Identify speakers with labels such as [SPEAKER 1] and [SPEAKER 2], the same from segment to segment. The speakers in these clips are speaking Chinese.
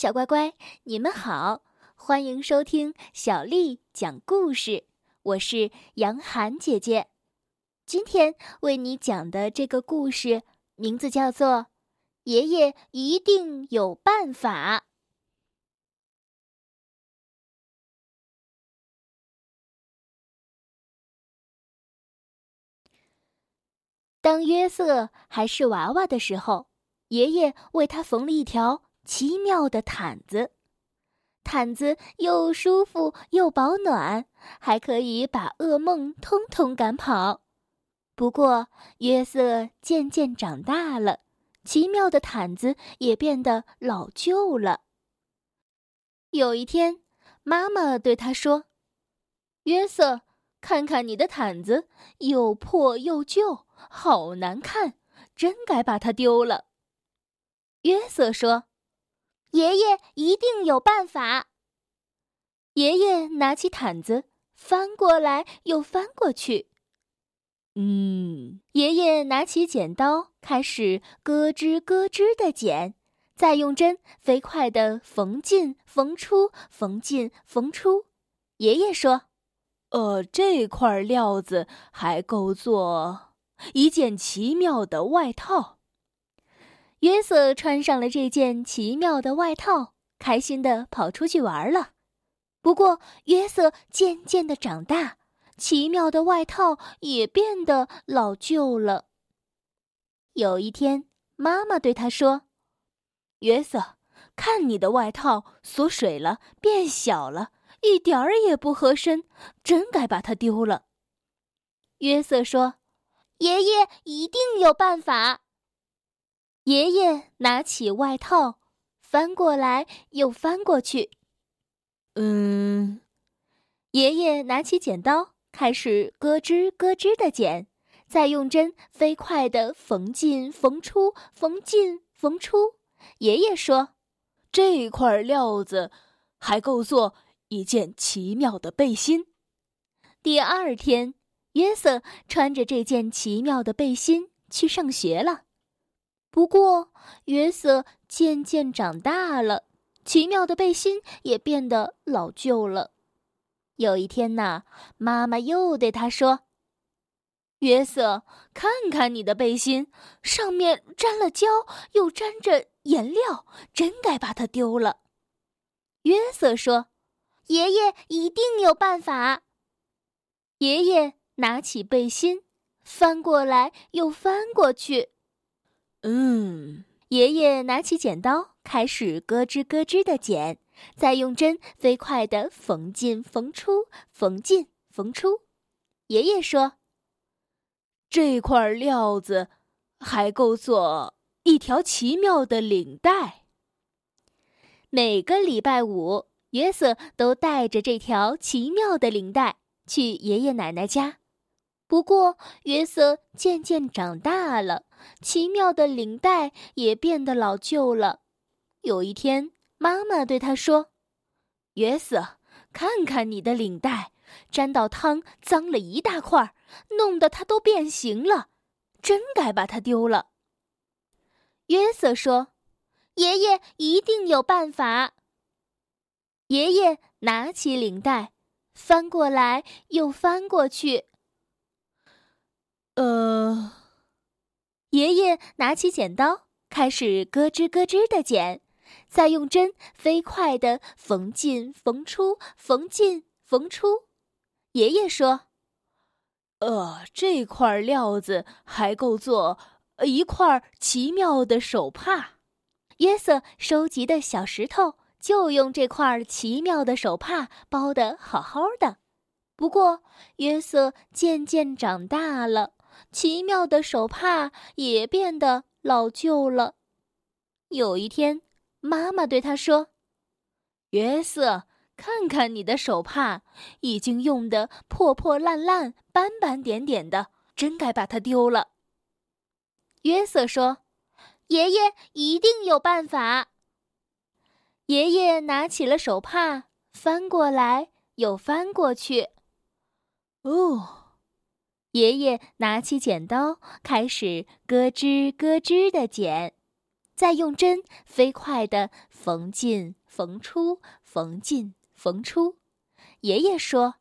[SPEAKER 1] 小乖乖，你们好，欢迎收听小丽讲故事。我是杨涵姐姐，今天为你讲的这个故事名字叫做《爷爷一定有办法》。当约瑟还是娃娃的时候，爷爷为他缝了一条。奇妙的毯子，毯子又舒服又保暖，还可以把噩梦通通赶跑。不过，约瑟渐渐长大了，奇妙的毯子也变得老旧了。有一天，妈妈对他说：“约瑟，看看你的毯子，又破又旧，好难看，真该把它丢了。”约瑟说。爷爷一定有办法。爷爷拿起毯子，翻过来又翻过去。嗯，爷爷拿起剪刀，开始咯吱咯吱的剪，再用针飞快的缝进缝出，缝进缝出。爷爷说：“
[SPEAKER 2] 呃，这块料子还够做一件奇妙的外套。”
[SPEAKER 1] 约瑟穿上了这件奇妙的外套，开心的跑出去玩了。不过，约瑟渐渐的长大，奇妙的外套也变得老旧了。有一天，妈妈对他说：“
[SPEAKER 2] 约瑟，看你的外套缩水了，变小了，一点儿也不合身，真该把它丢了。”
[SPEAKER 1] 约瑟说：“爷爷一定有办法。”爷爷拿起外套，翻过来又翻过去。
[SPEAKER 2] 嗯，
[SPEAKER 1] 爷爷拿起剪刀，开始咯吱咯吱的剪，再用针飞快的缝进缝出，缝进缝出。爷爷说：“
[SPEAKER 2] 这块料子还够做一件奇妙的背心。”
[SPEAKER 1] 第二天，约瑟穿着这件奇妙的背心去上学了。不过，约瑟渐渐长大了，奇妙的背心也变得老旧了。有一天呐，妈妈又对他说：“
[SPEAKER 2] 约瑟，看看你的背心，上面沾了胶，又沾着颜料，真该把它丢了。”
[SPEAKER 1] 约瑟说：“爷爷一定有办法。”爷爷拿起背心，翻过来又翻过去。
[SPEAKER 2] 嗯，
[SPEAKER 1] 爷爷拿起剪刀，开始咯吱咯吱的剪，再用针飞快的缝进缝出，缝进缝出。爷爷说：“
[SPEAKER 2] 这块料子还够做一条奇妙的领带。”
[SPEAKER 1] 每个礼拜五，约瑟都带着这条奇妙的领带去爷爷奶奶家。不过，约瑟渐渐长大了。奇妙的领带也变得老旧了。有一天，妈妈对他说：“
[SPEAKER 2] 约瑟，看看你的领带，沾到汤，脏了一大块，弄得它都变形了，真该把它丢了。”
[SPEAKER 1] 约瑟说：“爷爷一定有办法。”爷爷拿起领带，翻过来又翻过去。
[SPEAKER 2] 呃。
[SPEAKER 1] 爷爷拿起剪刀，开始咯吱咯吱的剪，再用针飞快的缝进缝出，缝进缝出。爷爷说：“
[SPEAKER 2] 呃，这块料子还够做一块奇妙的手帕。”
[SPEAKER 1] 约瑟收集的小石头就用这块奇妙的手帕包得好好的。不过，约瑟渐渐长大了。奇妙的手帕也变得老旧了。有一天，妈妈对他说：“
[SPEAKER 2] 约瑟，看看你的手帕，已经用得破破烂烂、斑斑点点的，真该把它丢了。”
[SPEAKER 1] 约瑟说：“爷爷一定有办法。”爷爷拿起了手帕，翻过来又翻过去。
[SPEAKER 2] 哦。
[SPEAKER 1] 爷爷拿起剪刀，开始咯吱咯吱的剪，再用针飞快地缝进缝出，缝进缝出。爷爷说：“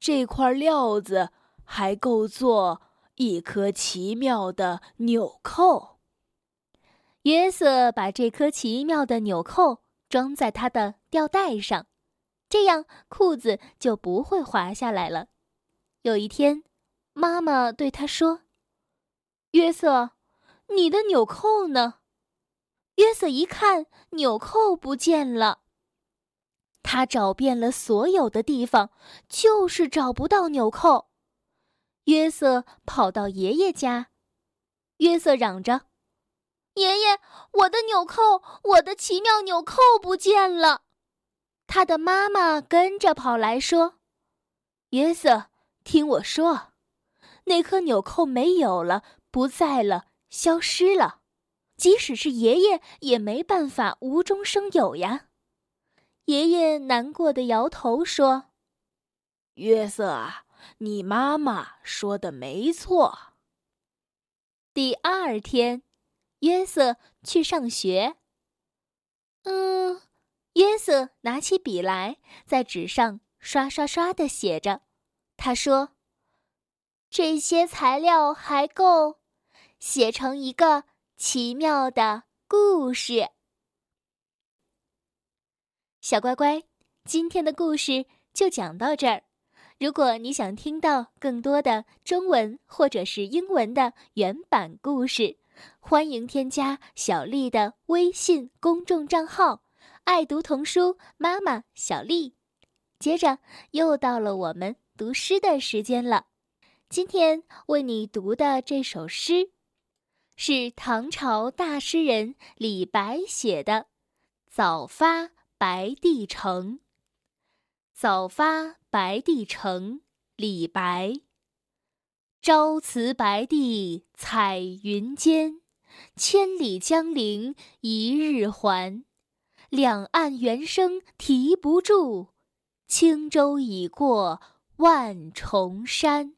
[SPEAKER 2] 这块料子还够做一颗奇妙的纽扣。”
[SPEAKER 1] 约瑟把这颗奇妙的纽扣装在他的吊带上，这样裤子就不会滑下来了。有一天，妈妈对他说：“约瑟，你的纽扣呢？”约瑟一看，纽扣不见了。他找遍了所有的地方，就是找不到纽扣。约瑟跑到爷爷家，约瑟嚷着：“爷爷，我的纽扣，我的奇妙纽扣不见了！”他的妈妈跟着跑来说：“约瑟，听我说，那颗纽扣没有了，不在了，消失了。即使是爷爷，也没办法无中生有呀。”爷爷难过的摇头说：“
[SPEAKER 2] 约瑟啊，你妈妈说的没错。”
[SPEAKER 1] 第二天，约瑟去上学。嗯，约瑟拿起笔来，在纸上刷刷刷的写着。他说：“这些材料还够写成一个奇妙的故事。”小乖乖，今天的故事就讲到这儿。如果你想听到更多的中文或者是英文的原版故事，欢迎添加小丽的微信公众账号“爱读童书妈妈小丽”。接着又到了我们读诗的时间了。今天为你读的这首诗，是唐朝大诗人李白写的《早发》。白帝城，早发白帝城。李白。朝辞白帝彩云间，千里江陵一日还。两岸猿声啼不住，轻舟已过万重山。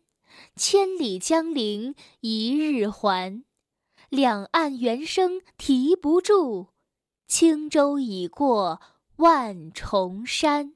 [SPEAKER 1] 千里江陵一日还。两岸猿声啼不住，轻舟已过万重山。